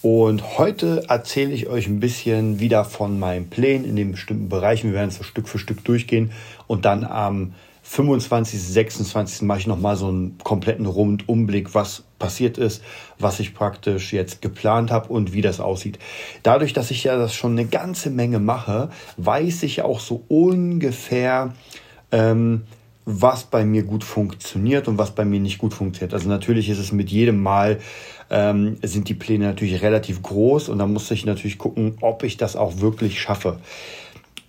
Und heute erzähle ich euch ein bisschen wieder von meinen Plänen in den bestimmten Bereichen. Wir werden es so Stück für Stück durchgehen und dann am 25., 26. mache ich nochmal so einen kompletten Rundumblick, was passiert ist, was ich praktisch jetzt geplant habe und wie das aussieht. Dadurch, dass ich ja das schon eine ganze Menge mache, weiß ich auch so ungefähr, ähm, was bei mir gut funktioniert und was bei mir nicht gut funktioniert. Also natürlich ist es mit jedem Mal ähm, sind die Pläne natürlich relativ groß und dann muss ich natürlich gucken, ob ich das auch wirklich schaffe.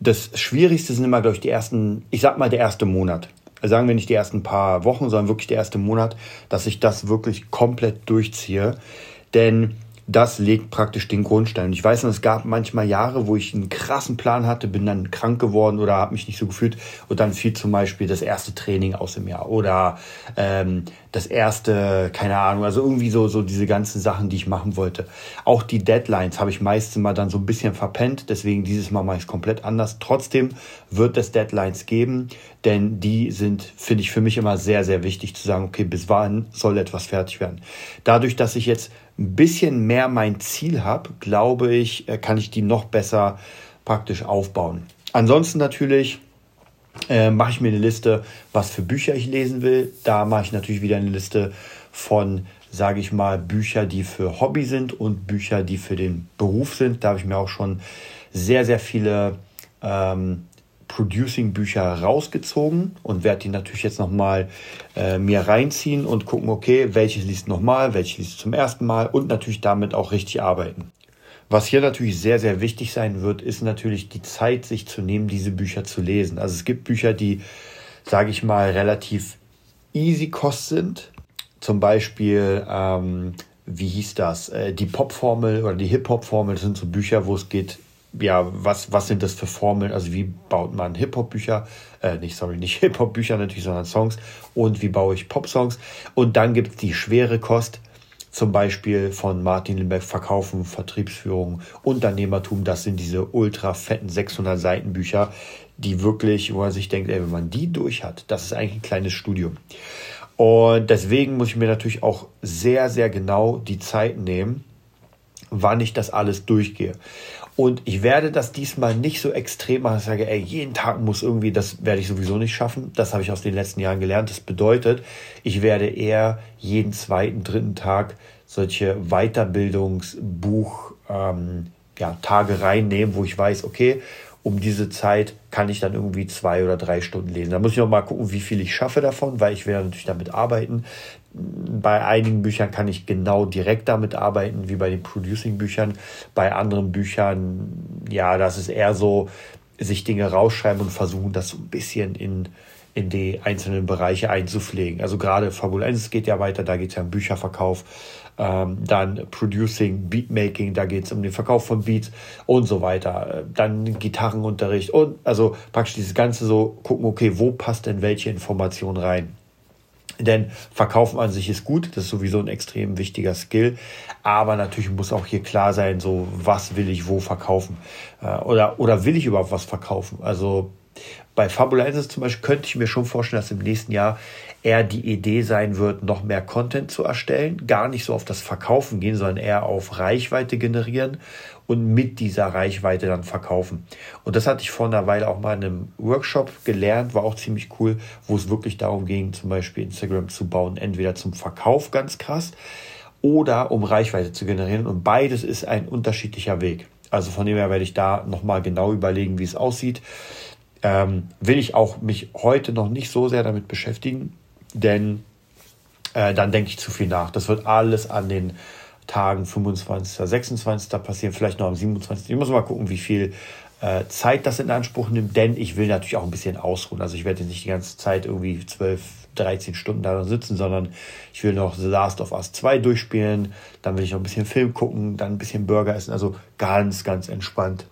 Das Schwierigste sind immer, glaube ich, die ersten, ich sag mal, der erste Monat. Sagen wir nicht die ersten paar Wochen, sondern wirklich der erste Monat, dass ich das wirklich komplett durchziehe. Denn das legt praktisch den Grundstein. Ich weiß es gab manchmal Jahre, wo ich einen krassen Plan hatte, bin dann krank geworden oder habe mich nicht so gefühlt und dann fiel zum Beispiel das erste Training aus dem Jahr oder ähm, das erste, keine Ahnung, also irgendwie so, so diese ganzen Sachen, die ich machen wollte. Auch die Deadlines habe ich meistens mal dann so ein bisschen verpennt, deswegen dieses Mal mache ich es komplett anders. Trotzdem wird es Deadlines geben, denn die sind, finde ich, für mich immer sehr, sehr wichtig zu sagen, okay, bis wann soll etwas fertig werden. Dadurch, dass ich jetzt ein bisschen mehr mein Ziel habe, glaube ich, äh, kann ich die noch besser praktisch aufbauen. Ansonsten natürlich äh, mache ich mir eine Liste, was für Bücher ich lesen will. Da mache ich natürlich wieder eine Liste von, sage ich mal, Bücher, die für Hobby sind und Bücher, die für den Beruf sind. Da habe ich mir auch schon sehr, sehr viele ähm, Producing-Bücher rausgezogen und werde die natürlich jetzt nochmal äh, mir reinziehen und gucken, okay, welches liest nochmal, welches liest zum ersten Mal und natürlich damit auch richtig arbeiten. Was hier natürlich sehr, sehr wichtig sein wird, ist natürlich die Zeit, sich zu nehmen, diese Bücher zu lesen. Also es gibt Bücher, die, sage ich mal, relativ easy kost sind. Zum Beispiel, ähm, wie hieß das? Äh, die Pop-Formel oder die Hip-Hop-Formel sind so Bücher, wo es geht, ja, was, was sind das für Formeln? Also wie baut man Hip-Hop-Bücher? Äh, nicht, sorry, nicht Hip-Hop-Bücher natürlich, sondern Songs. Und wie baue ich Pop-Songs? Und dann gibt es die schwere Kost, zum Beispiel von Martin Limbeck Verkaufen, Vertriebsführung, Unternehmertum. Das sind diese ultra fetten 600 Seiten Bücher, die wirklich, wo man sich denkt, ey, wenn man die durch hat, das ist eigentlich ein kleines Studium. Und deswegen muss ich mir natürlich auch sehr, sehr genau die Zeit nehmen, wann ich das alles durchgehe. Und ich werde das diesmal nicht so extrem machen, dass ich sage, ey, jeden Tag muss irgendwie, das werde ich sowieso nicht schaffen. Das habe ich aus den letzten Jahren gelernt. Das bedeutet, ich werde eher jeden zweiten, dritten Tag solche Weiterbildungsbuch, ähm, ja, Tage reinnehmen, wo ich weiß, okay, um diese Zeit kann ich dann irgendwie zwei oder drei Stunden lesen. Da muss ich noch mal gucken, wie viel ich schaffe davon, weil ich werde natürlich damit arbeiten. Bei einigen Büchern kann ich genau direkt damit arbeiten, wie bei den Producing-Büchern. Bei anderen Büchern, ja, das ist eher so, sich Dinge rausschreiben und versuchen, das so ein bisschen in, in die einzelnen Bereiche einzupflegen. Also gerade Formel 1 geht ja weiter, da geht es ja um Bücherverkauf ähm, dann Producing, Beatmaking, da geht es um den Verkauf von Beats und so weiter. Dann Gitarrenunterricht und also praktisch dieses Ganze so gucken, okay, wo passt denn welche Information rein? Denn Verkaufen an sich ist gut, das ist sowieso ein extrem wichtiger Skill. Aber natürlich muss auch hier klar sein, so was will ich wo verkaufen? Äh, oder, oder will ich überhaupt was verkaufen? Also bei Fabulensis zum Beispiel könnte ich mir schon vorstellen, dass im nächsten Jahr eher die Idee sein wird, noch mehr Content zu erstellen, gar nicht so auf das Verkaufen gehen, sondern eher auf Reichweite generieren und mit dieser Reichweite dann verkaufen. Und das hatte ich vor einer Weile auch mal in einem Workshop gelernt, war auch ziemlich cool, wo es wirklich darum ging, zum Beispiel Instagram zu bauen, entweder zum Verkauf ganz krass oder um Reichweite zu generieren. Und beides ist ein unterschiedlicher Weg. Also von dem her werde ich da nochmal genau überlegen, wie es aussieht. Ähm, will ich auch mich heute noch nicht so sehr damit beschäftigen, denn äh, dann denke ich zu viel nach. Das wird alles an den Tagen 25., 26. passieren, vielleicht noch am 27. Ich muss mal gucken, wie viel äh, Zeit das in Anspruch nimmt, denn ich will natürlich auch ein bisschen ausruhen. Also ich werde nicht die ganze Zeit irgendwie 12, 13 Stunden da sitzen, sondern ich will noch The Last of Us 2 durchspielen, dann will ich noch ein bisschen Film gucken, dann ein bisschen Burger essen, also ganz, ganz entspannt.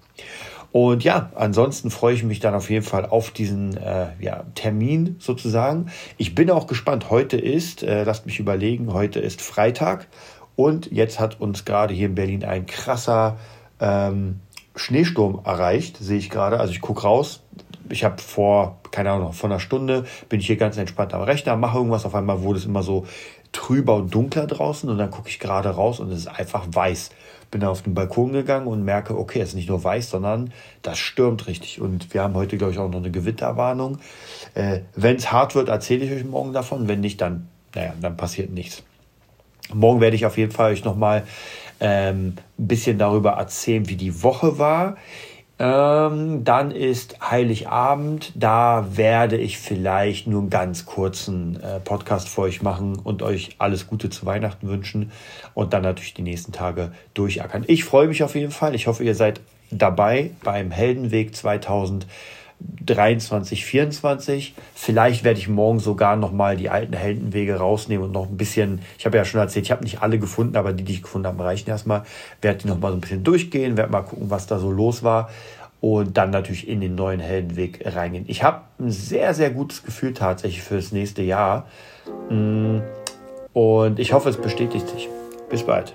Und ja, ansonsten freue ich mich dann auf jeden Fall auf diesen äh, ja, Termin sozusagen. Ich bin auch gespannt. Heute ist, äh, lasst mich überlegen, heute ist Freitag und jetzt hat uns gerade hier in Berlin ein krasser ähm, Schneesturm erreicht, sehe ich gerade. Also ich gucke raus. Ich habe vor, keine Ahnung, vor einer Stunde bin ich hier ganz entspannt am Rechner, mache irgendwas. Auf einmal wurde es immer so trüber und dunkler draußen und dann gucke ich gerade raus und es ist einfach weiß bin auf den Balkon gegangen und merke, okay, es ist nicht nur weiß, sondern das stürmt richtig. Und wir haben heute, glaube ich, auch noch eine Gewitterwarnung. Äh, Wenn es hart wird, erzähle ich euch morgen davon. Wenn nicht, dann, naja, dann passiert nichts. Morgen werde ich auf jeden Fall euch nochmal ähm, ein bisschen darüber erzählen, wie die Woche war. Ähm, dann ist Heiligabend. Da werde ich vielleicht nur einen ganz kurzen äh, Podcast für euch machen und euch alles Gute zu Weihnachten wünschen und dann natürlich die nächsten Tage durchackern. Ich freue mich auf jeden Fall. Ich hoffe, ihr seid dabei beim Heldenweg 2023, 24. Vielleicht werde ich morgen sogar noch mal die alten Heldenwege rausnehmen und noch ein bisschen, ich habe ja schon erzählt, ich habe nicht alle gefunden, aber die, die ich gefunden habe, reichen erstmal. Werde die noch mal so ein bisschen durchgehen, werde mal gucken, was da so los war und dann natürlich in den neuen Heldenweg reingehen. Ich habe ein sehr, sehr gutes Gefühl tatsächlich für das nächste Jahr. Mm, und ich hoffe, es bestätigt sich. Bis bald.